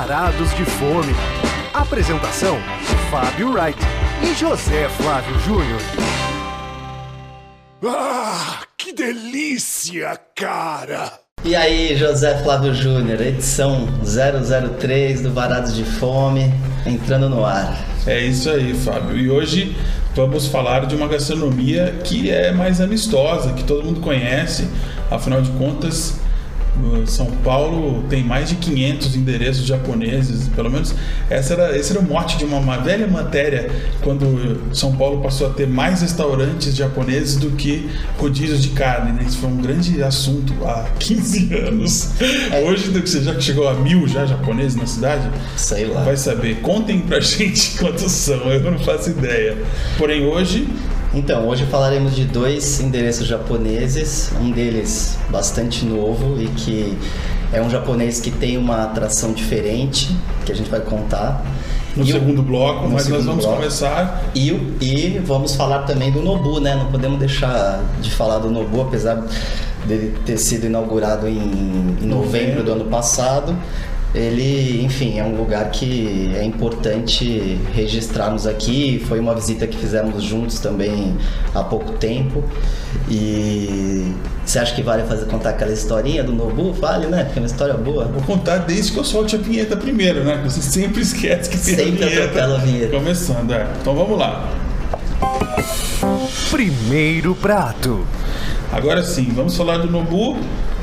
Varados de Fome. Apresentação: Fábio Wright e José Flávio Júnior. Ah, que delícia, cara! E aí, José Flávio Júnior, edição 003 do Varados de Fome, entrando no ar. É isso aí, Fábio. E hoje vamos falar de uma gastronomia que é mais amistosa, que todo mundo conhece. Afinal de contas, são Paulo tem mais de 500 endereços japoneses, pelo menos essa era, esse era o mote de uma, uma, velha matéria quando São Paulo passou a ter mais restaurantes japoneses do que rodízios de carne. Né? Isso foi um grande assunto há 15 anos. É. Hoje você já chegou a mil já japoneses na cidade? Sei lá. Vai saber. Contem pra gente quantos são, eu não faço ideia. Porém, hoje então, hoje falaremos de dois endereços japoneses, um deles bastante novo e que é um japonês que tem uma atração diferente, que a gente vai contar. No e segundo o, bloco, no mas segundo nós vamos bloco. começar. E, e vamos falar também do Nobu, né? Não podemos deixar de falar do Nobu, apesar dele ter sido inaugurado em, em novembro do ano passado ele, enfim, é um lugar que é importante registrarmos aqui. Foi uma visita que fizemos juntos também há pouco tempo. E você acha que vale fazer contar aquela historinha do Nobu? Vale, né? Porque é uma história boa. Vou contar desde que eu solte a vinheta primeiro, né? Você sempre esquece que tem sempre a vinheta. a vinheta. Começando, é. Então vamos lá. Primeiro prato. Agora sim, vamos falar do Nobu,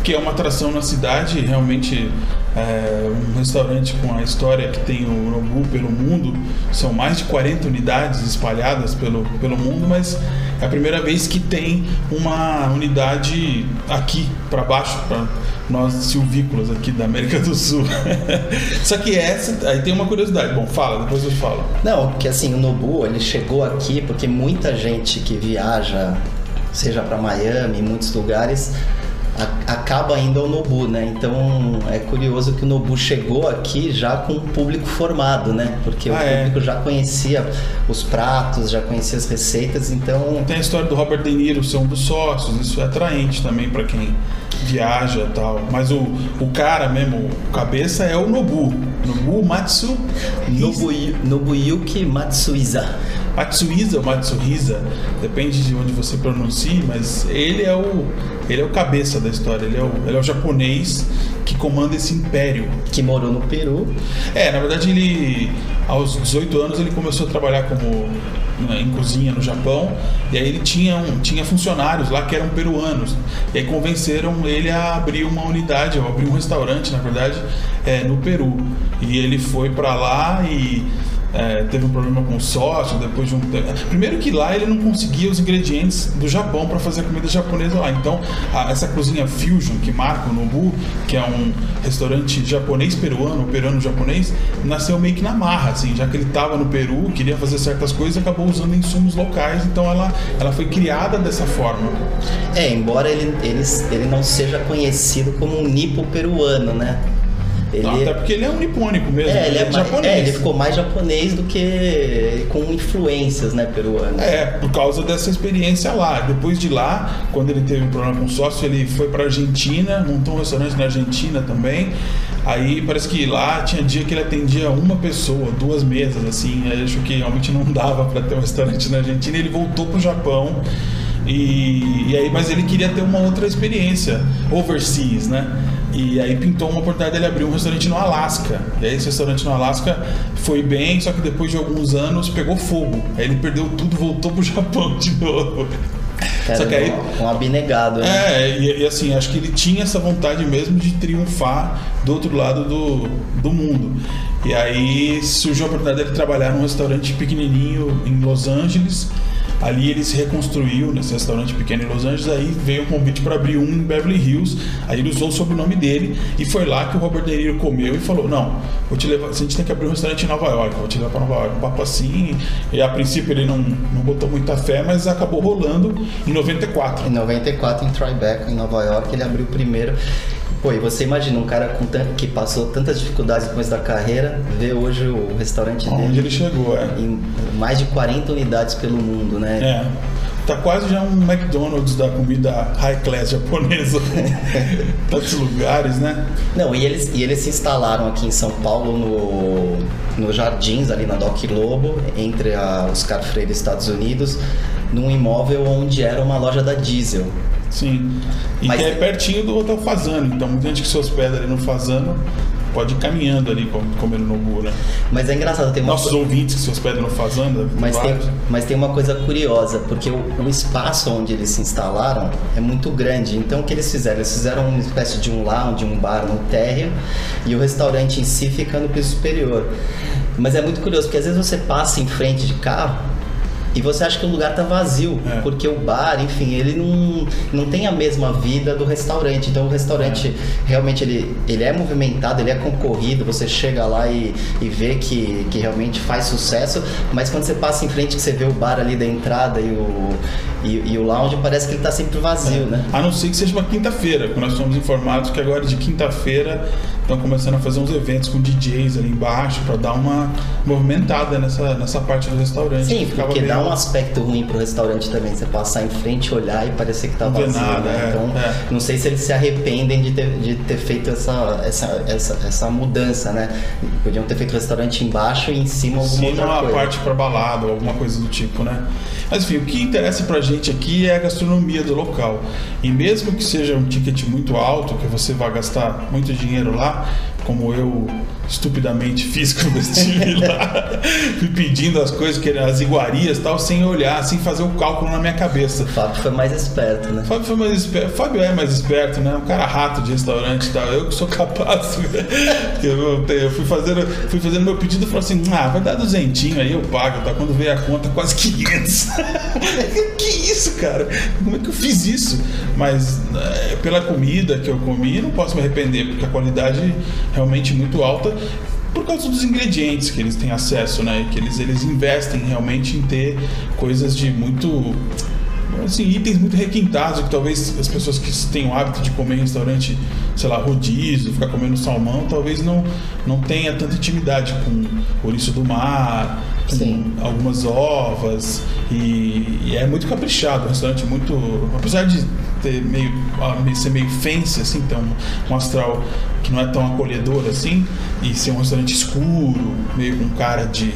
que é uma atração na cidade, realmente é, um restaurante com a história que tem o Nobu pelo mundo. São mais de 40 unidades espalhadas pelo, pelo mundo, mas é a primeira vez que tem uma unidade aqui para baixo, para nós silvícolas aqui da América do Sul. Só que essa, aí tem uma curiosidade. Bom, fala, depois eu falo. Não, que assim, o Nobu, ele chegou aqui porque muita gente que viaja, seja para Miami, em muitos lugares, acaba indo ao Nobu, né? Então é curioso que o Nobu chegou aqui já com o público formado, né? Porque ah, o é? público é? já conhecia os pratos, já conhecia as receitas, então. Tem a história do Robert De Niro ser um dos sócios, isso é atraente também para quem viaja e tal. Mas o, o cara mesmo, o cabeça é o Nobu. Nobu Matsu. Nobu, Nobuyuki Matsuiza. Matsuiza ou Matsuhisa, depende de onde você pronuncie, mas ele é o ele é o cabeça da história, ele é o, ele é o japonês que comanda esse império. Que morou no Peru. É, na verdade ele aos 18 anos ele começou a trabalhar como em cozinha no Japão e aí ele tinha, um, tinha funcionários lá que eram peruanos e aí convenceram ele a abrir uma unidade, a abrir um restaurante na verdade é, no Peru e ele foi para lá e é, teve um problema com o sócio, depois de um Primeiro que lá ele não conseguia os ingredientes do Japão para fazer a comida japonesa lá. Então, a, essa cozinha fusion que marca o Nobu, que é um restaurante japonês peruano, peruano japonês, nasceu meio que na marra, assim, já que ele estava no Peru, queria fazer certas coisas, acabou usando insumos locais, então ela, ela foi criada dessa forma. É, embora ele, ele, ele não seja conhecido como um nipo peruano, né? Ele... Não, até porque ele é um nipônico mesmo. É, ele, é, é japonês. É, ele ficou mais japonês do que com influências, né, peruanas. É, por causa dessa experiência lá. Depois de lá, quando ele teve um problema com o sócio, ele foi para Argentina, montou um restaurante na Argentina também. Aí parece que lá tinha dia que ele atendia uma pessoa, duas mesas, assim. Acho que realmente não dava para ter um restaurante na Argentina. Ele voltou pro Japão. E, e aí, mas ele queria ter uma outra experiência overseas, né? E aí pintou uma oportunidade dele abrir um restaurante no Alasca. E aí esse restaurante no Alasca foi bem, só que depois de alguns anos pegou fogo. Aí ele perdeu tudo, voltou pro Japão de novo. Cara, só que aí, um abnegado. Né? É, e, e, assim, acho que ele tinha essa vontade mesmo de triunfar do outro lado do, do mundo. E aí surgiu a oportunidade dele trabalhar num restaurante pequenininho em Los Angeles Ali ele se reconstruiu nesse restaurante pequeno em Los Angeles. Aí veio um convite para abrir um em Beverly Hills. Aí ele usou o sobrenome dele e foi lá que o Robert De Niro comeu e falou: Não, vou te levar. A gente tem que abrir um restaurante em Nova York, vou te levar para Nova York. Um papo assim. E a princípio ele não, não botou muita fé, mas acabou rolando em 94. Em 94, em Tribeca, em Nova York, ele abriu o primeiro. Pô, e você imagina um cara com que passou tantas dificuldades no começo da carreira, ver hoje o restaurante Onde dele. ele chegou, é. Em mais de 40 unidades pelo mundo, né? É. Tá quase já um McDonald's da comida high class japonesa. Tantos lugares, né? Não, e eles, e eles se instalaram aqui em São Paulo no, no Jardins, ali na Doc Lobo, entre a Oscar Freire e Estados Unidos, num imóvel onde era uma loja da Diesel. Sim. E Mas- que é pertinho do Hotel Fazano. Então, muita gente que se hospeda ali no Fazano pode ir caminhando ali, com- comendo nobu, né? Mas é engraçado, tem uma Nossos co- ouvintes que se hospedam no Fazano, Mas tem, mas tem uma coisa curiosa, porque o, o espaço onde eles se instalaram é muito grande. Então o que eles fizeram? Eles fizeram uma espécie de um lounge, um bar no térreo e o restaurante em si fica no piso superior. Mas é muito curioso, porque às vezes você passa em frente de carro e você acha que o lugar tá vazio, É. porque o bar, enfim, ele não, não tem a mesma vida do restaurante. Então o restaurante realmente ele, ele é movimentado, ele é concorrido, você chega lá e, e vê que, que realmente faz sucesso, mas quando você passa em frente que você vê o bar ali da entrada e o, e, e o lounge, parece que ele tá sempre vazio, né? A não ser que seja uma quinta-feira, que nós somos informados que agora de quinta-feira estão começando a fazer uns eventos com DJs ali embaixo para dar uma movimentada nessa, nessa parte do restaurante. Sim, porque meio- dá um aspecto ruim pro restaurante também, você passar em frente, olhar e parecer que tá Não vazio, nada, né? é, Então, é. não sei se eles se arrependem de ter, de ter feito essa, essa, essa, essa mudança, né? Podiam ter feito o restaurante embaixo e em cima alguma Sim, outra uma coisa. parte para balada ou alguma coisa do tipo, né? Mas enfim, o que interessa pra gente aqui é a gastronomia do local. E mesmo que seja um ticket muito alto, que você vai gastar muito dinheiro lá, como eu estupidamente fiz quando estive lá, fui pedindo as coisas, que as iguarias tal, sem olhar, sem fazer o cálculo na minha cabeça. O Fábio foi mais esperto, né? Fábio foi mais esperto. Fábio é mais esperto, né? Um cara rato de restaurante e tal. Eu que sou capaz. eu, eu fui fazendo, fui fazendo meu pedido e falei assim: ah, vai dar duzentinho aí, eu pago. Tá? Quando veio a conta, quase 500. que isso, cara? Como é que eu fiz isso? Mas é, pela comida que eu comi, não posso me arrepender, porque a qualidade realmente muito alta por causa dos ingredientes que eles têm acesso, né? Que eles, eles investem realmente em ter coisas de muito assim, itens muito requintados que talvez as pessoas que têm o hábito de comer em restaurante, sei lá, rodízio, ficar comendo salmão, talvez não, não tenha tanta intimidade com ouriço do mar, com Sim. algumas ovas e, e é muito caprichado, um restaurante muito, apesar de ter meio ah, ser meio fancy assim, um, um astral que não é tão acolhedor assim e ser um restaurante escuro, meio com cara de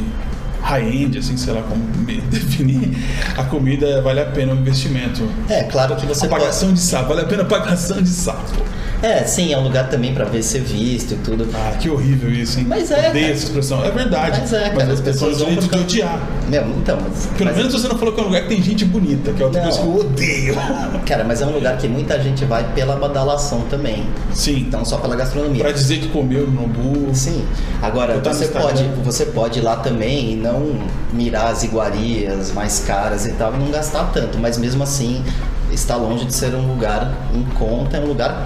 high-end, assim, sei lá como definir, a comida vale a pena o investimento. É, claro que você a pode... pagação de sapo, vale a pena a pagação de sapo. É, sim, é um lugar também pra ver ser visto e tudo. Ah, que horrível isso, hein? Mas é, Odeio essa expressão. É verdade. Mas é, cara, mas as as pessoas pessoas vão de por odiar. Meu, então, mas, Pelo mas- menos você não falou que é um lugar que tem gente bonita, que é outra Não. coisa que eu odeio. Cara, mas é um lugar que muita gente vai pela badalação também. Sim. Então, só pela gastronomia. Pra dizer que comeu no Nobu. Sim. Agora, você pode, você pode ir lá também e não mirar as iguarias mais caras e tal, e não gastar tanto, mas mesmo assim está longe de ser um lugar em conta, é um lugar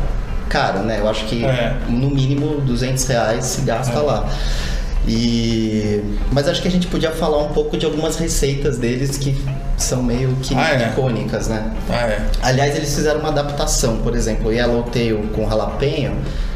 caro, né? Eu acho que É. no mínimo 200 reais se gasta É. lá. E mas acho que a gente podia falar um pouco de algumas receitas deles que são meio que Ah, é. icônicas, né? Ah, é. Aliás, eles fizeram uma adaptação, por exemplo, o Yellowtail com jalapeno,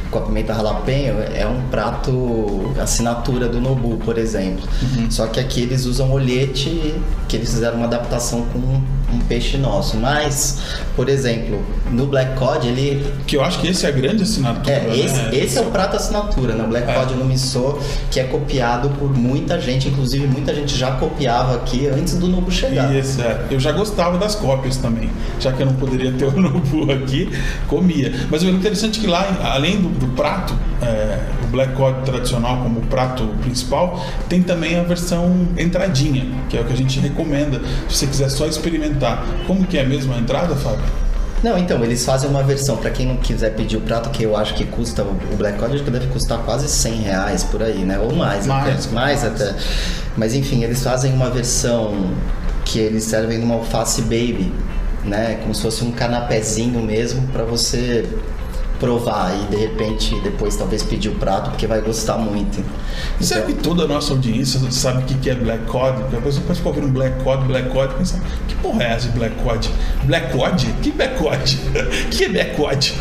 com a pimenta jalapeno, é um prato assinatura do Nobu, por exemplo. Uhum. Só que aqui eles usam olhete, que eles fizeram uma adaptação com um, peixe nosso. Mas, por exemplo, no Black Cod, ele Que eu acho que esse é a grande assinatura. é, esse, né? esse é o prato assinatura, né? O Black É. Cod no Miso, que é copiado por muita gente, inclusive muita gente já copiava aqui antes do Nobu chegar. Isso, é. Eu já gostava das cópias também. Já que eu não poderia ter o Nobu aqui, comia. Mas o interessante é que lá, além do, do prato, é, o Black Cod tradicional como prato principal, tem também a versão entradinha, que é o que a gente recomenda se você quiser só experimentar. Como que é mesmo a entrada, Fábio? Não, então, eles fazem uma versão, pra quem não quiser pedir o prato, que eu acho que custa, o Black Cod deve custar quase 100 reais por aí, né? Ou mais, Mais, até. Mais mais. até. Mas enfim, eles fazem uma versão que eles servem numa alface baby, né? Como se fosse um canapézinho mesmo pra você provar e de repente depois talvez pedir o prato porque vai gostar muito. E será que toda a nossa audiência sabe o que é Black Cod? A pessoa pode ficar ouvindo Black Cod, Black Cod pensar, que porra é essa de Black Cod? Black Cod? Que Black Cod? que é Black Cod?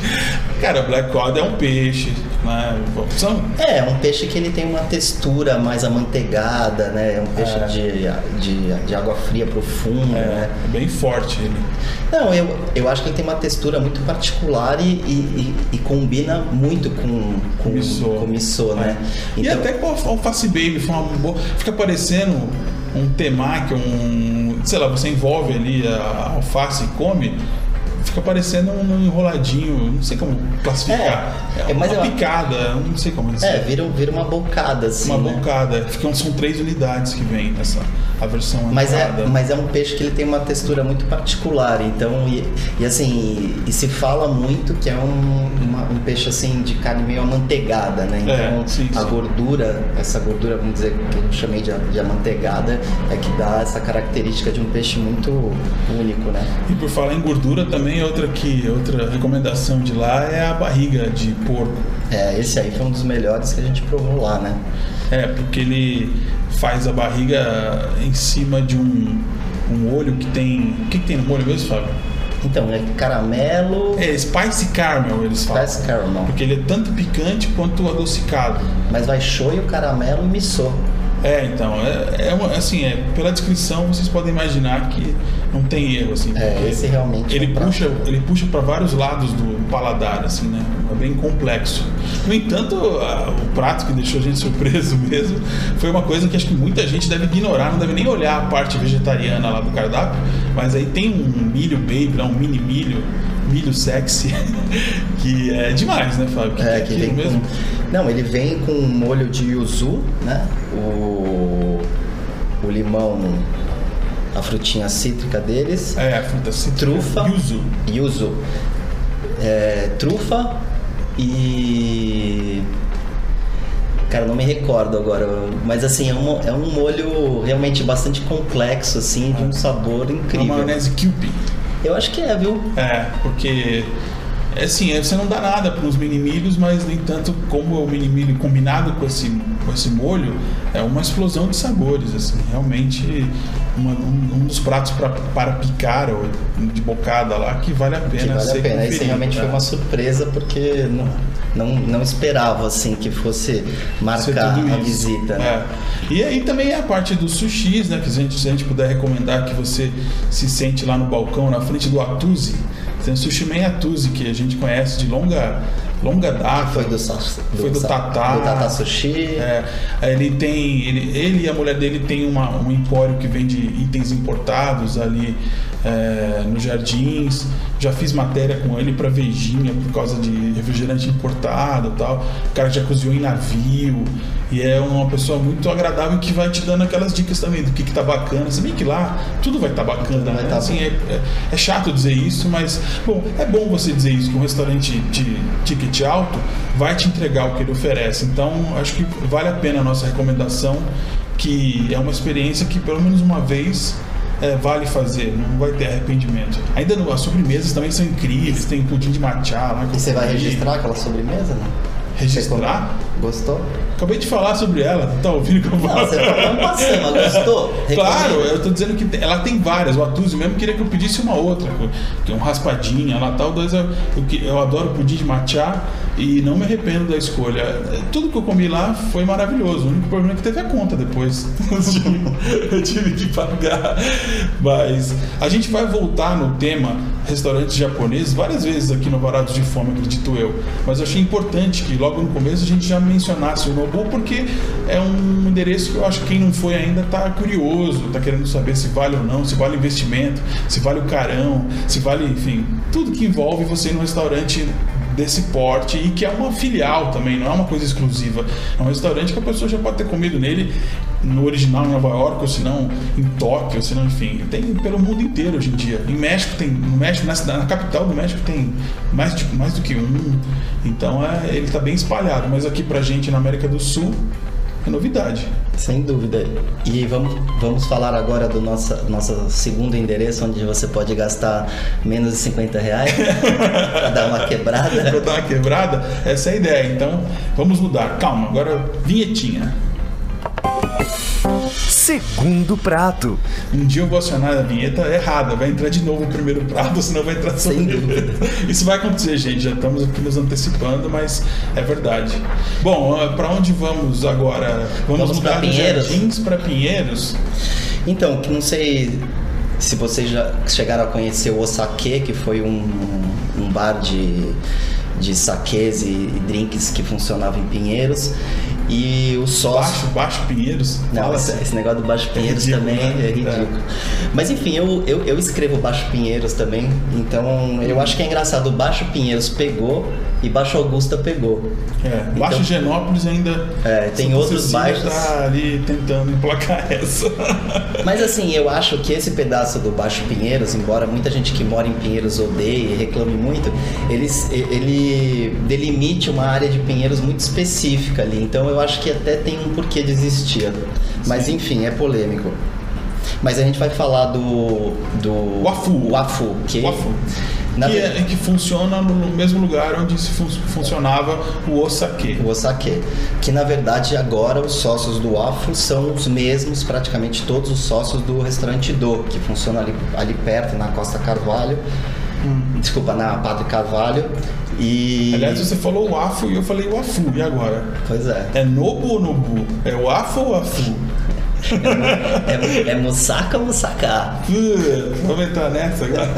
Cara, Black Cod é um peixe, né? São, É, um peixe que ele tem uma textura mais amanteigada, né? É um peixe É. de, de, de água fria profunda, né? é bem forte ele. Não, eu, eu acho que ele tem uma textura muito particular e, e, e- e combina muito com, com, Missô. com missô, né? e até com a alface baby, foi uma boa- fica parecendo um temaki, um. sei lá, você envolve ali a alface e come, fica parecendo um enroladinho, não sei como classificar. É, É, é, uma eu- picada, não sei como dizer. É, vira, vira uma bocada, assim. uma né? bocada. Ficam, são três unidades que vem essa a versão Mas é, mas é um peixe que ele tem uma textura muito particular, então, e, e assim, e, se fala muito que é um, uma- um peixe assim de carne meio amanteigada, né? Então É, sim, a sim. gordura, essa gordura, vamos dizer, que eu chamei de, de amanteigada, é que dá essa característica de um peixe muito único, né? E por falar em gordura, também outra que outra recomendação de lá é a barriga de porco. É, esse aí foi um dos melhores que a gente provou lá, né? É, porque ele faz a barriga em cima de um, um molho que tem. O que, que tem no molho mesmo, Fábio? Então, é caramelo, É Spicy Caramel, eles falam. Spice caramel, Porque ele é tanto picante quanto adocicado. mas vai shoyu, caramelo e miso. É, então, é, é uma- assim, é, pela descrição vocês podem imaginar que não tem erro, assim. É, esse realmente Ele é um prato. puxa, ele puxa para vários lados do paladar, assim, né? É bem complexo. No entanto, a- o prato que deixou a gente surpreso mesmo foi uma coisa que acho que muita gente deve ignorar, não deve nem olhar a parte vegetariana lá do cardápio, mas aí tem um milho baby, um mini milho, milho sexy, que é demais, né, Fábio? Que É, é que vem mesmo. com. Não, ele vem com um molho de yuzu, né? O, o limão, a frutinha cítrica deles. É, a fruta cítrica. Trufa. Yuzu. Yuzu. É, trufa e. Cara, não me recordo agora, mas assim, é um, é um molho realmente bastante complexo, assim, de um sabor Uma incrível. maionese Kewpie. Eu acho que é, viu? É, porque é assim, é, você não dá nada para os mini milhos, mas no entanto, como o mini milho combinado com esse, com esse molho, é uma explosão de sabores, assim, realmente uma- um, um dos pratos pra, para picar ou de bocada lá que vale a pena Que vale ser a pena. Conferido, realmente né? foi uma surpresa porque não, não, não esperava assim que fosse marcar a isso. visita. né? É. E aí também é a parte dos sushis, né? Que se a, gente, se a gente puder recomendar que você se sente lá no balcão, na frente do Atuzi. Tem o Sushi Man Atuzi, que a gente conhece de longa, longa data. Foi do, sa- Foi do Tatá. Do Tata Sushi. É, ele tem. Ele, ele e a mulher dele tem uma, um empório que vende itens importados ali é, nos jardins. Já fiz matéria com ele para Vejinha por causa de refrigerante importado tal. O cara já cozinhou em navio. E é uma pessoa muito agradável que vai te dando aquelas dicas também do que, que tá bacana. Se bem que lá tudo vai estar bacana. Tudo vai né? tá assim, é, é- é chato dizer isso, mas bom, é bom você dizer isso, que um restaurante de ticket alto vai te entregar o que ele oferece. Então, acho que vale a pena a nossa recomendação, que é uma experiência que pelo menos uma vez é, vale fazer, não vai ter arrependimento. Ainda no, as sobremesas também são incríveis, tem pudim de matcha lá. que E você vai registrar aquela sobremesa, né? Registrar? Gostou? Acabei de falar sobre ela, tá ouvindo que eu Não, falo? você tá passando, gostou? Claro, eu tô dizendo que ela tem várias. O Atuzi mesmo queria que eu pedisse uma outra, que é um raspadinha tal. Dois, eu, eu, adoro pudim de matcha e não me arrependo da escolha. Tudo que eu comi lá foi maravilhoso. O único problema é que teve a conta depois. eu tive que pagar. Mas a gente vai voltar no tema restaurantes japoneses várias vezes aqui no Varados de Fome, acredito eu. Mas eu achei importante que logo no começo a gente já mencionasse o Nobu, porque é um endereço que eu acho que quem não foi ainda tá curioso, tá querendo saber se vale ou não, se vale investimento, se vale o carão, se vale, enfim, tudo que envolve você ir num restaurante desse porte e que é uma filial também, não é uma coisa exclusiva. É um restaurante que a pessoa já pode ter comido nele no original em Nova York, ou se não em Tóquio, ou se não, enfim, tem pelo mundo inteiro hoje em dia. Em México tem, no México, na, cidade- na capital do México tem mais, de, mais do que um. Então é, ele está bem espalhado, mas aqui pra gente na América do Sul é novidade. Sem dúvida. E vamos, vamos falar agora do nosso, nosso segundo endereço, onde você pode gastar menos de 50 reais para dar uma quebrada. para dar uma quebrada, essa é a ideia. Então, vamos mudar. Calma, agora vinhetinha. Segundo prato. Um dia eu vou acionar a vinheta errada, vai entrar de novo o primeiro prato, senão vai entrar dúvida. Isso vai acontecer, gente. Já estamos aqui nos antecipando, mas é verdade. Bom, para onde vamos agora? Vamos, Vamos mudar Pinheiros? Jardins para Pinheiros. Então, que não sei se vocês já chegaram a conhecer o Osake, que foi um, um bar de, de saques e drinks que funcionava em Pinheiros. E o sócio. Baixo, baixo Pinheiros. Não, esse, assim. esse negócio do Baixo Pinheiros ridículo, também né? é ridículo. Mas enfim, eu, eu, eu escrevo Baixo Pinheiros também, então eu acho que é engraçado. O Baixo Pinheiros pegou e Baixo Augusta pegou. É, Baixo Então- Genópolis ainda. É, tem outros baixos. tá ali tentando emplacar essa. Mas assim, eu acho que esse pedaço do Baixo Pinheiros, embora muita gente que mora em Pinheiros odeie e reclame muito, eles, ele delimite uma área de Pinheiros muito específica ali. Então eu acho que até tem um porquê de existir. Mas enfim, é polêmico. Mas a gente vai falar do. do O Afu. O Afu, que. O Afu. Que, é, que funciona no mesmo lugar onde se fun- funcionava o Osake. O Osake, que na verdade agora os sócios do AFO são os mesmos, praticamente todos os sócios do restaurante Do, que funciona ali, ali perto, na Costa Carvalho. Desculpa, na Padre Carvalho. E. Aliás, você falou o AFO e eu falei o AFU. E agora? Pois é. É Nobu ou Nobu? É o AFO ou AFU? É, é Musaka ou Musaka? Vamos entrar nessa agora.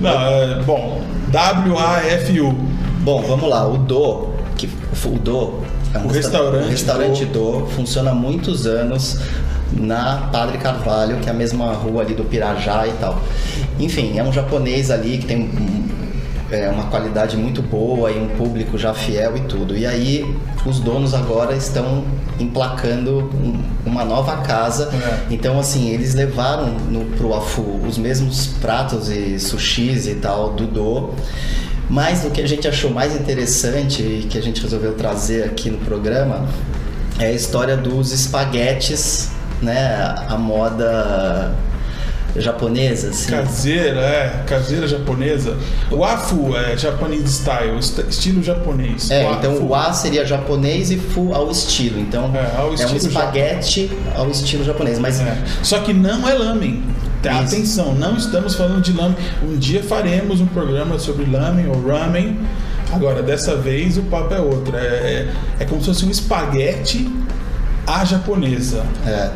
Não, é, bom, W-A-F-U. Bom, vamos lá. O Do, que o Do é um O resta- restaurante restaurante Do funciona há muitos anos na Padre Carvalho, que é a mesma rua ali do Pirajá e tal. Enfim, é um japonês ali que tem um- é, uma qualidade muito boa e um público já fiel e tudo. E aí os donos agora estão emplacando um- uma nova casa. É. Então assim, eles levaram no, pro Afu os mesmos pratos e sushis e tal do Do. Mas o que a gente achou mais interessante e que a gente resolveu trazer aqui no programa é a história dos espaguetes, né? A moda japonesa, assim. Caseira, é, caseira japonesa. O AFU é Japanese style, est- estilo japonês. É, O então o A seria japonês e Fu ao estilo. Então É, ao um estilo espaguete ao estilo japonês. Mas É. Só que não é lamen. Tá, Isso. Atenção, não estamos falando de lamen. Um dia faremos um programa sobre lamen ou ramen. Agora, dessa vez o papo é outro. É, é, é como se fosse um espaguete à japonesa. É.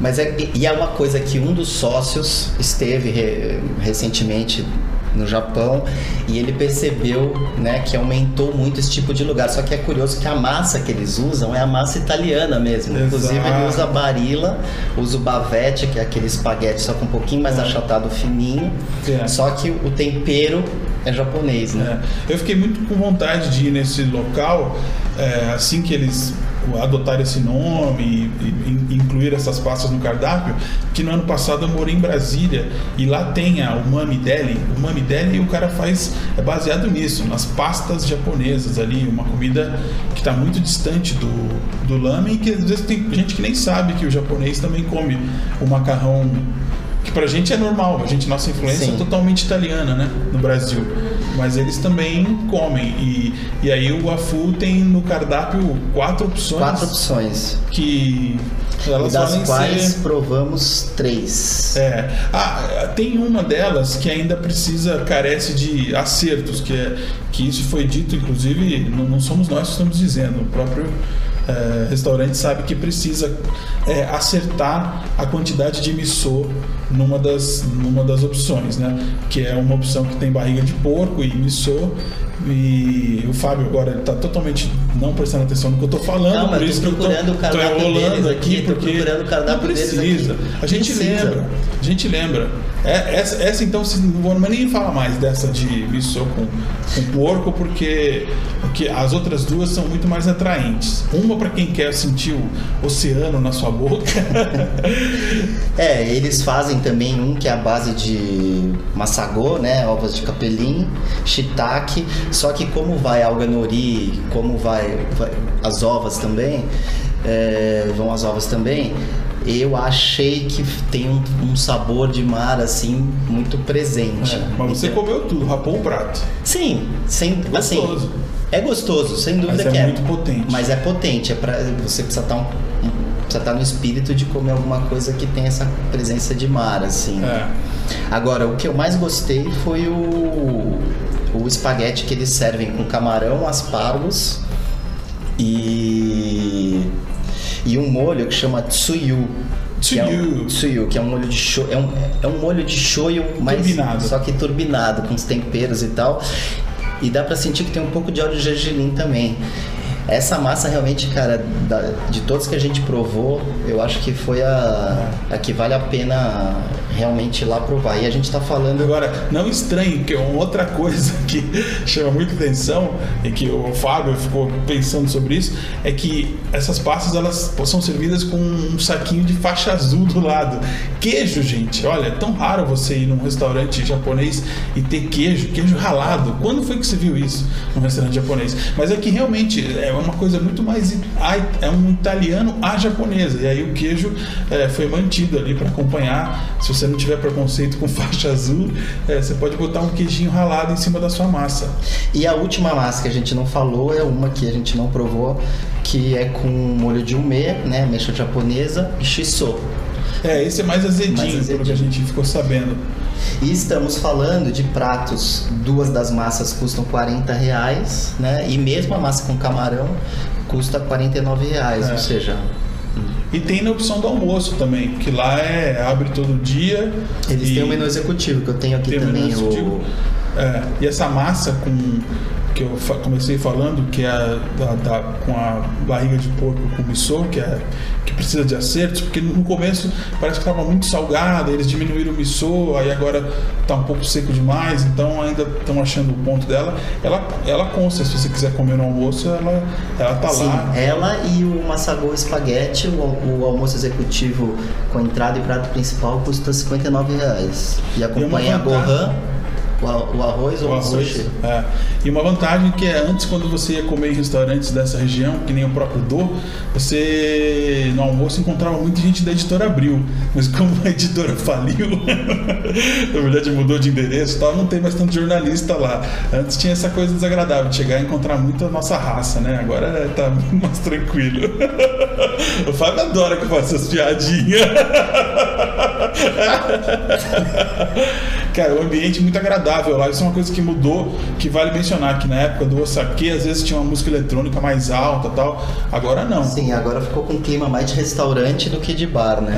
Mas é, e é uma coisa que um dos sócios esteve re- recentemente no Japão e ele percebeu né, que aumentou muito esse tipo de lugar. Só que é curioso que a massa que eles usam é a massa italiana mesmo. Exato. Inclusive ele usa barilla, usa o bavette, que é aquele espaguete só com um pouquinho mais achatado fininho. É. Só que o tempero é japonês, né? É. Eu fiquei muito com vontade de ir nesse local é, assim que eles adotaram esse nome e- e incluir essas pastas no cardápio, que no ano passado eu morei em Brasília e lá tem a Umami Deli. O Umami Deli o cara faz é baseado nisso, nas pastas japonesas ali, uma comida que está muito distante do, do lamen e que às vezes tem gente que nem sabe que o japonês também come o macarrão que pra gente é normal, a gente nossa influência Sim. é totalmente italiana, né, no Brasil. Mas eles também comem e, e aí o Afu tem no cardápio quatro opções Quatro opções. que elas e das quais ser provamos três. é. Ah, tem uma delas que ainda precisa, carece de acertos, que, é, que isso foi dito, inclusive, não, não somos nós que estamos dizendo, o próprio eh, restaurante sabe que precisa eh, acertar a quantidade de miso numa das, numa das opções, né? Que é uma opção que tem barriga de porco e miso. E o Fábio agora está totalmente não prestando atenção no que eu estou falando, Não, por isso que eu tô, enrolando aqui, aqui, porque não precisa. A gente Precisa. lembra. A gente lembra. É, essa, essa, então, se- não vou nem falar mais dessa de miso com, com porco, porque porque as outras duas são muito mais atraentes. Uma para quem quer sentir o oceano na sua boca. é, eles fazem também um que é a base de massagô, né, ovas de capelim, shiitake, só que como vai alga nori, como vai, vai as ovas também, é, vão as ovas também, eu achei que tem um, um, sabor de mar assim muito presente. É, mas você então, comeu tudo, rapou o prato. Sim, sem assim, gostoso. assim. É gostoso, sem dúvida mas que é. é muito potente. Mas é potente, é para você precisa estar tá um, precisa estar tá no espírito de comer alguma coisa que tem essa presença de mar assim. É. Agora, o que eu mais gostei foi o o espaguete que eles servem com camarão, aspargos e e um molho que chama tsuyu. Que é um, tsuyu, que é um molho de shoyu, é um, é um molho de shoyu, mas turbinado. só que turbinado com os temperos e tal. E dá para sentir que tem um pouco de óleo de gergelim também. Essa massa realmente, cara, da, de todos que a gente provou, eu acho que foi a, a que vale a pena realmente ir lá provar. E a gente está falando. Agora, não estranhe, que é uma outra coisa que chama muita atenção e que o Fábio ficou pensando sobre isso, é que essas pastas elas são servidas com um saquinho de faixa azul do lado. Queijo, gente, olha, é tão raro você ir num restaurante japonês e ter queijo, queijo ralado. Quando foi que você viu isso num restaurante japonês? Mas é que realmente é uma coisa muito mais. É um italiano a japonesa. E aí o queijo é, foi mantido ali para acompanhar. Se você não tiver preconceito com faixa azul, é, você pode botar um queijinho ralado em cima da sua massa. E a última massa que a gente não falou é uma que a gente não provou, que é com molho de umê, né? Mexa japonesa e shiso. É, esse é mais azedinho, mais azedinho. pelo que a gente ficou sabendo. E estamos falando de pratos, duas das massas custam 40 reais, né? E mesmo a massa com camarão custa 49 reais, é. ou seja. E tem na opção do almoço também, que lá é abre todo dia. Eles têm o menu executivo, que eu tenho aqui também. O... É, e essa massa com que eu comecei falando, que é a, da, da, com a barriga de porco com missô, que, é, que precisa de acertos, porque no começo parece que estava muito salgada, eles diminuíram o missô, aí agora está um pouco seco demais, então ainda estão achando o ponto dela. Ela, ela consta, se você quiser comer no almoço, ela, ela tá Sim, lá. Ela e o Massago Espaguete, o, o, almoço executivo com entrada e prato principal custa 59 reais. E acompanha a Gohan o, arroz ou o, arroz, sushi? É. E uma vantagem que é antes, quando você ia comer em restaurantes dessa região, que nem o próprio Dô, você no almoço encontrava muita gente da editora Abril. Mas como a editora faliu, na verdade mudou de endereço tal, não tem mais tanto jornalista lá. Antes tinha essa coisa desagradável de chegar e encontrar muito a nossa raça, né? Agora tá mais tranquilo. O Fábio adora que eu faça essas piadinhas. Cara, o ambiente é muito agradável lá. Isso é uma coisa que mudou, que vale mencionar que na época do Osake, às vezes tinha uma música eletrônica mais alta tal. Agora não. Sim, agora ficou com um clima mais de restaurante do que de bar, né?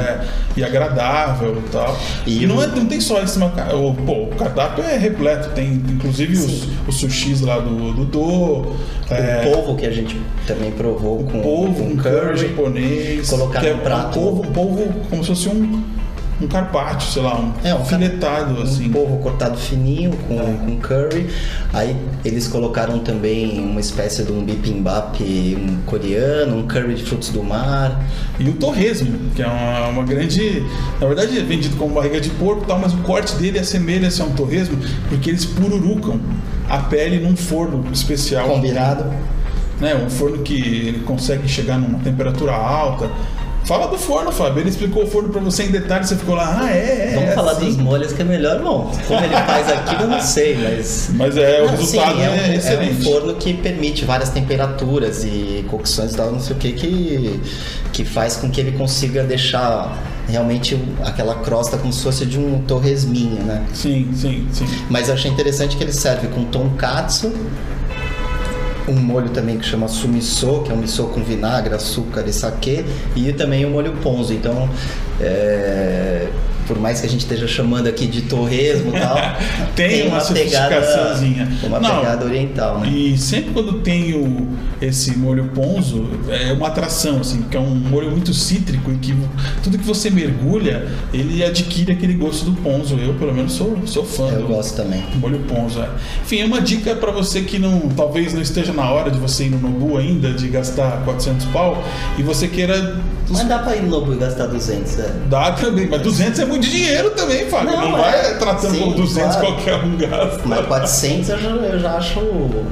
É, e agradável e tal. E, e não, é, não tem só esse. O, pô, o cardápio é repleto. Tem inclusive os, os, sushis lá do Dudu. O é, polvo que a gente também provou com, polvo, com um curry, curry japonês. Colocar no é prato. Um polvo, polvo como se fosse um um carpaccio, sei lá, um, é, um filetado, um assim. Um polvo cortado fininho com, é. com curry. Aí eles colocaram também uma espécie de um bibimbap um coreano, um curry de frutos do mar. E o torresmo, que é uma, uma grande... Na verdade é vendido como barriga de porco e tal, mas o corte dele assemelha-se a um torresmo porque eles pururucam a pele num forno especial. Combinado. Né, um forno que ele consegue chegar numa temperatura alta Fala do forno, Fábio. Ele explicou o forno pra você em detalhes, você ficou lá, ah, é, é. Vamos é falar assim. dos molhos que é melhor, bom. Como ele faz aqui, eu não sei, mas. Mas é, o resultado sim, é, um, é, excelente. É um forno que permite várias temperaturas e cocções e tal, não sei o que, que, que faz com que ele consiga deixar realmente aquela crosta como se fosse de um torresminho, né? Sim, sim, sim. Mas eu achei interessante que ele serve com tonkatsu um molho também que chama sumiso, que é um miso com vinagre, açúcar e saquê, e também o molho ponzo. Então, é, por mais que a gente esteja chamando aqui de torresmo e tal, tem, uma, sofisticaçãozinha. Uma Não, pegada oriental, né? E sempre quando tem o, esse molho ponzo, é uma atração, assim, porque é um molho muito cítrico e que tudo que você mergulha, ele adquire aquele gosto do ponzo. Eu, pelo menos, sou, sou fã Eu do gosto também. molho ponzo. É. Enfim, é uma dica para você que não, talvez não esteja na hora de você ir no Nobu ainda, de gastar 400 pau, e você queira Mas dá pra ir no Nobu e gastar 200, é. dar também, mas 200 é muito dinheiro também, Fábio. Não, Não, vai é. tratando Sim, como 200 claro. qualquer um gasta. Mas 400 eu já, eu já acho...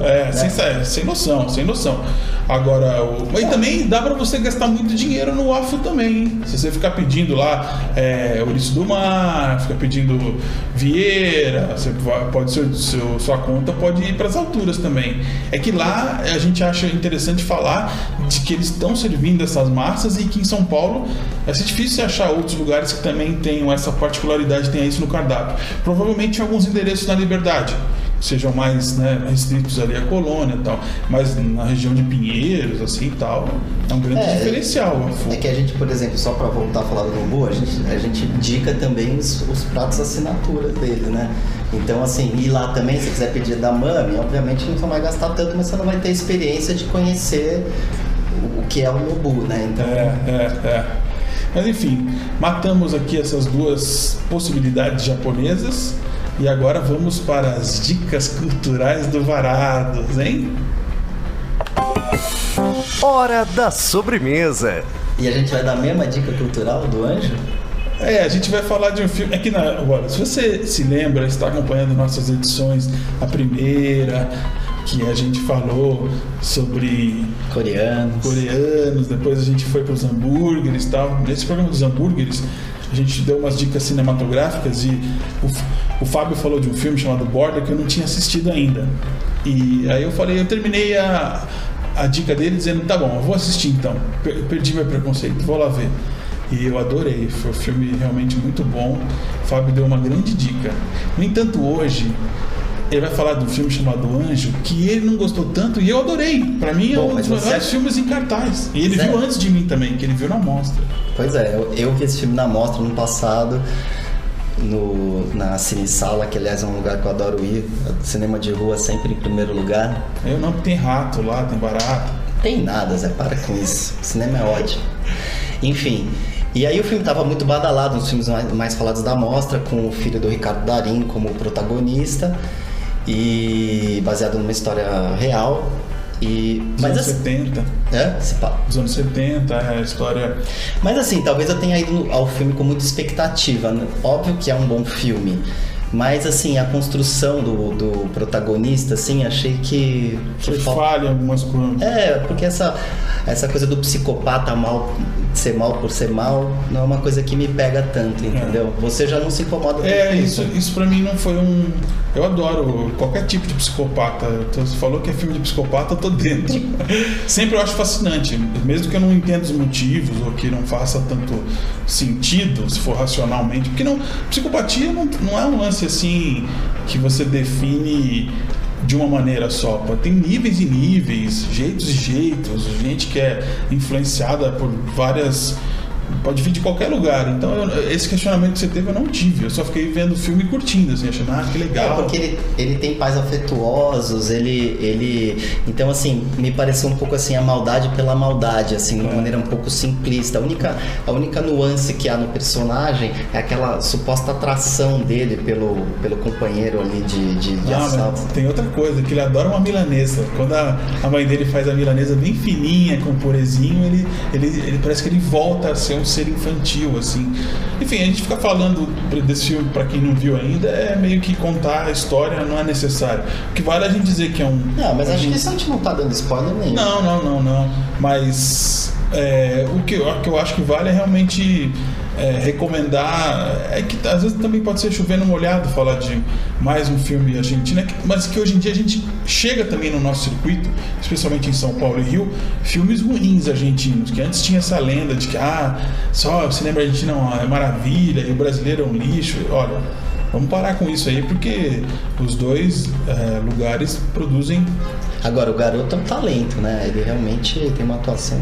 É, né? sem, sé- sem noção, sem noção. Agora, o... mas também dá pra você gastar muito dinheiro no AFO também, hein? Se você ficar pedindo lá é, Ouriço do Mar, fica pedindo Vieira, você vai- pode ser, seu, sua conta pode ir pras alturas também. É que lá a gente acha interessante falar de que eles estão servindo essas massas e que em São Paulo vai ser difícil achar outros lugares que também tenham essa particularidade, tenha isso no cardápio. Provavelmente alguns endereços na Liberdade sejam mais né, restritos ali à colônia e tal, mas na região de Pinheiros, assim e tal, é um grande É, diferencial. É que a gente, por exemplo, só pra voltar a falar do Nobu, a gente, a gente indica também os, os pratos assinatura dele, né? Então, assim, ir lá também, se quiser pedir da Mami, obviamente não vai gastar tanto, mas você não vai ter experiência de conhecer o, o que é o Nobu, né? Então, É, é, é. Mas enfim, matamos aqui essas duas possibilidades japonesas e agora vamos para as dicas culturais do Varados, hein? Hora da sobremesa. E a gente vai dar a mesma dica cultural do anjo? É, a gente vai falar de um filme. Aqui na. Agora, se você se lembra, está acompanhando nossas edições, a primeira, que a gente falou sobre Coreanos. coreanos, depois a gente foi para os hambúrgueres e tal. Nesse programa dos hambúrgueres, a gente deu umas dicas cinematográficas e o, o Fábio falou de um filme chamado Border que eu não tinha assistido ainda. E aí eu falei, eu terminei a, a dica dele dizendo, tá bom, eu vou assistir então. Per- Perdi meu preconceito, vou lá ver. E eu adorei, foi um filme realmente muito bom. O Fábio deu uma grande dica. No entanto, hoje ele vai falar um filme chamado Anjo, que ele não gostou tanto e eu adorei. Pra mim é Bom, um dos melhores filmes em cartaz. E ele Sério? viu antes de mim também, que ele viu na mostra. Pois é, eu, eu vi esse filme na mostra no passado, no, na Cine Sala, que aliás é um lugar que eu adoro ir. Cinema de rua sempre em primeiro lugar. Eu não, tem rato lá, tem barato. Tem nada, Zé, para com isso. O cinema é ótimo. Enfim. E aí o filme estava muito badalado, um dos filmes mais, mais falados da mostra, com o filho do Ricardo Darim como protagonista. E baseado numa história real. E. Dos Mas anos assim. 70. É? Se pá. Dos anos 70, é a história. Mas assim, talvez eu tenha ido ao filme com muita expectativa. né? Óbvio que é um bom filme. Mas assim, a construção do, do protagonista, assim, achei que. que Foi fal- falha algumas coisas. É, porque essa, essa coisa do psicopata mal, ser mal por ser mal, não é uma coisa que me pega tanto, entendeu? Você já não se incomoda É, com isso, isso pra mim não foi um. Eu adoro qualquer tipo de psicopata. Então, Você falou que é filme de psicopata, eu tô dentro. Sempre eu acho fascinante, mesmo que eu não entenda os motivos ou que não faça tanto sentido, se for racionalmente. Porque não, psicopatia não, não é um lance assim que você define de uma maneira só. Tem níveis e níveis, jeitos e jeitos, gente que é influenciada por várias. Pode vir de qualquer lugar. Então, eu- esse questionamento que você teve eu não tive. Eu só fiquei vendo o filme e curtindo, assim, achando, ah, que É, legal. porque ele, ele tem pais afetuosos, ele, ele. Então, assim, me pareceu um pouco assim a maldade pela maldade, assim, de uma É. maneira um pouco simplista. A única, a única nuance que há no personagem é aquela suposta atração dele pelo, pelo companheiro ali de, de, de Ah, assalto. tem outra coisa, que ele adora uma milanesa. Quando a, a mãe dele faz a milanesa bem fininha, com purezinho, ele, ele, ele parece que ele volta a ser um ser infantil, assim. Enfim, a gente fica falando desse filme, pra quem não viu ainda, é meio que contar a história não é necessário. O que vale é a gente dizer que é um. Não, mas a acho que isso a gente não tá dando spoiler nenhum. Não, não, não, não. Mas é, o, que, o que eu acho que vale é realmente é, recomendar. É que às vezes também pode ser chovendo molhado falar de mais um filme argentino, é mas que hoje em dia a gente chega também no nosso circuito, especialmente em São Paulo e Rio, filmes ruins argentinos, que antes tinha essa lenda de que ah, só o cinema argentino é é maravilha e o brasileiro é um lixo. Olha. Vamos parar com isso aí, porque os dois é, lugares produzem Agora, o garoto é um talento, né? Ele realmente tem uma atuação.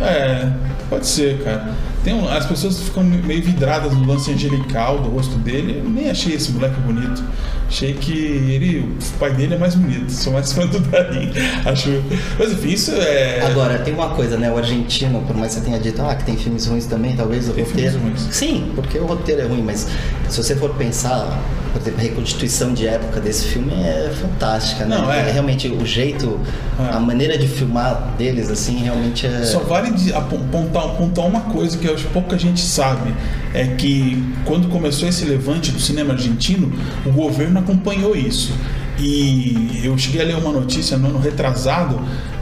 É, pode ser, cara. Tem um- as pessoas ficam meio vidradas no lance angelical do rosto dele. Eu nem achei esse moleque bonito. Achei que ele, o pai dele é mais bonito. Sou mais fã do Darim. Acho. Mas enfim, isso é. Agora, tem uma coisa, né? O argentino, por mais que você tenha dito ah, que tem filmes ruins também, talvez o Tem roteiro. Sim, porque o roteiro é ruim, mas se você for pensar, por exemplo, a reconstituição de época desse filme é fantástica, né? Não, é. Realmente o jeito, É. a maneira de filmar deles, assim, realmente é. Só vale apontar, apontar uma coisa que eu que pouca gente sabe. É que quando começou esse levante do cinema argentino, o governo acompanhou isso. E eu cheguei a ler uma notícia no ano retrasado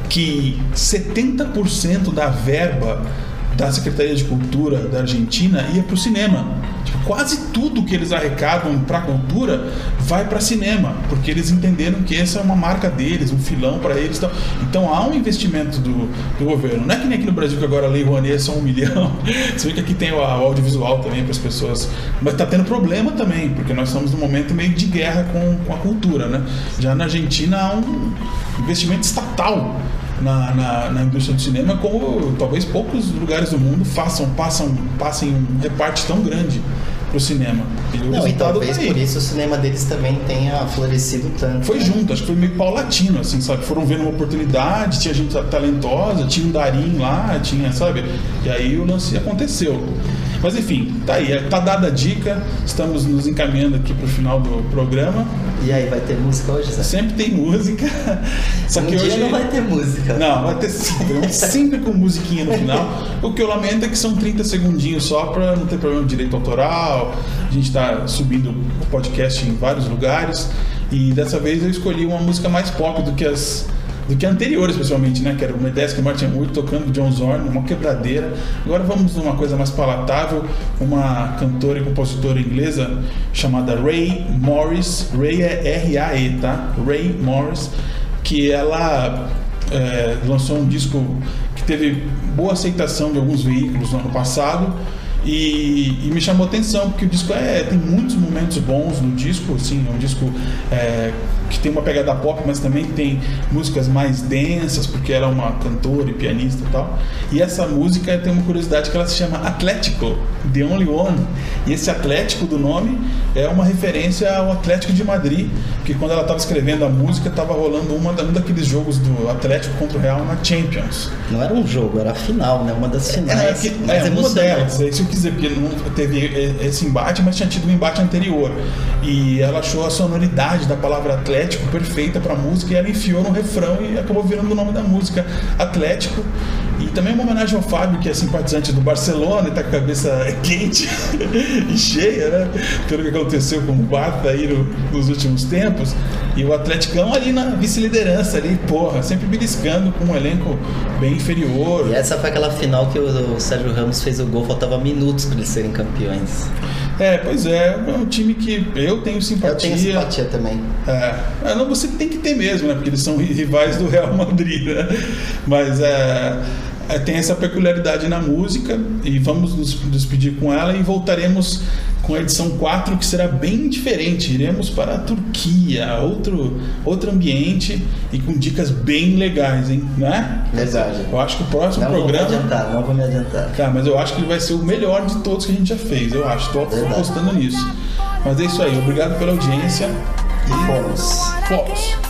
que 70% da verba da Secretaria de Cultura da Argentina ia para o cinema. Tipo, quase tudo que eles arrecadam para cultura vai para cinema, porque eles entenderam que essa é uma marca deles, um filão para eles. Então, então há um investimento do, do governo. Não é que nem aqui no Brasil que agora a Lei Rouanet é só um milhão. Você vê que aqui tem o, o audiovisual também para as pessoas. Mas está tendo problema também, porque nós estamos num momento meio de guerra com, com a cultura. Né? Já na Argentina há um investimento estatal na, na, na indústria do cinema, como talvez poucos lugares do mundo façam, passam, passem um reparte tão grande pro cinema. E o Não, e talvez tá por isso o cinema deles também tenha florescido tanto. Foi né? junto, acho que foi meio paulatino, assim, sabe? Foram vendo uma oportunidade, tinha gente talentosa, tinha um Darim lá, tinha, sabe? E aí o lance aconteceu. Mas enfim, tá aí, tá dada a dica, estamos nos encaminhando aqui pro final do programa. E aí, vai ter música hoje, Zé? Sempre tem música, só um que hoje. não vai ter música. Não, vai ter sempre, sempre com musiquinha no final. O que eu lamento é que são 30 segundinhos só pra não ter problema de direito autoral. A gente tá subindo o podcast em vários lugares. E dessa vez eu escolhi uma música mais pop do que as do que a anterior, especialmente, né? Que era o Medeski Martin Wood tocando John Zorn, uma quebradeira. Agora vamos numa coisa mais palatável, uma cantora e compositora inglesa chamada Ray Morris. Ray é R-A-E, tá? Ray Morris, que ela é, lançou um disco que teve boa aceitação de alguns veículos no ano passado e, e me chamou atenção porque o disco é, tem muitos momentos bons no disco, assim, é um disco é, que tem uma pegada pop, mas também tem músicas mais densas porque ela é uma cantora e pianista e tal. E essa música tem uma curiosidade que ela se chama Atlético, The Only One. E esse Atlético do nome é uma referência ao Atlético de Madrid, porque quando ela estava escrevendo a música estava rolando uma, um daqueles jogos do Atlético contra o Real na Champions. Não era um jogo, era a final, né? Uma das É, finais. que, mais é uma delas, é isso que dizer, porque não teve esse embate, mas tinha tido um embate anterior. E ela achou a sonoridade da palavra Atlético perfeita pra música e ela enfiou no refrão e acabou virando o nome da música Atlético. E também uma homenagem ao Fábio, que é simpatizante do Barcelona e tá com a cabeça quente e cheia, né? Pelo que aconteceu com o Barça aí no- nos últimos tempos. E o Atleticão ali na vice-liderança ali, porra, sempre beliscando com um elenco bem inferior. E essa foi aquela final que o, o Sérgio Ramos fez o gol, faltava minutos para eles serem campeões. É, pois é, é um time que eu tenho Eu simpatia. tenho simpatia também. É, é, não, você tem que ter mesmo, né? Porque eles são rivais do Real Madrid, né? Mas é, é, tem essa peculiaridade na música e vamos nos despedir com ela e voltaremos com a edição 4 que será bem diferente. Iremos para a Turquia, outro, outro ambiente e com dicas bem legais, hein? Né? Verdade. Eu acho que o próximo Não vou me programa. adiantar, não vou me adiantar. Cara, mas eu acho que ele vai ser o melhor de todos que a gente já fez, eu acho. Tô Verdade. apostando nisso. Mas é isso aí, obrigado pela audiência. E fomos. Fomos.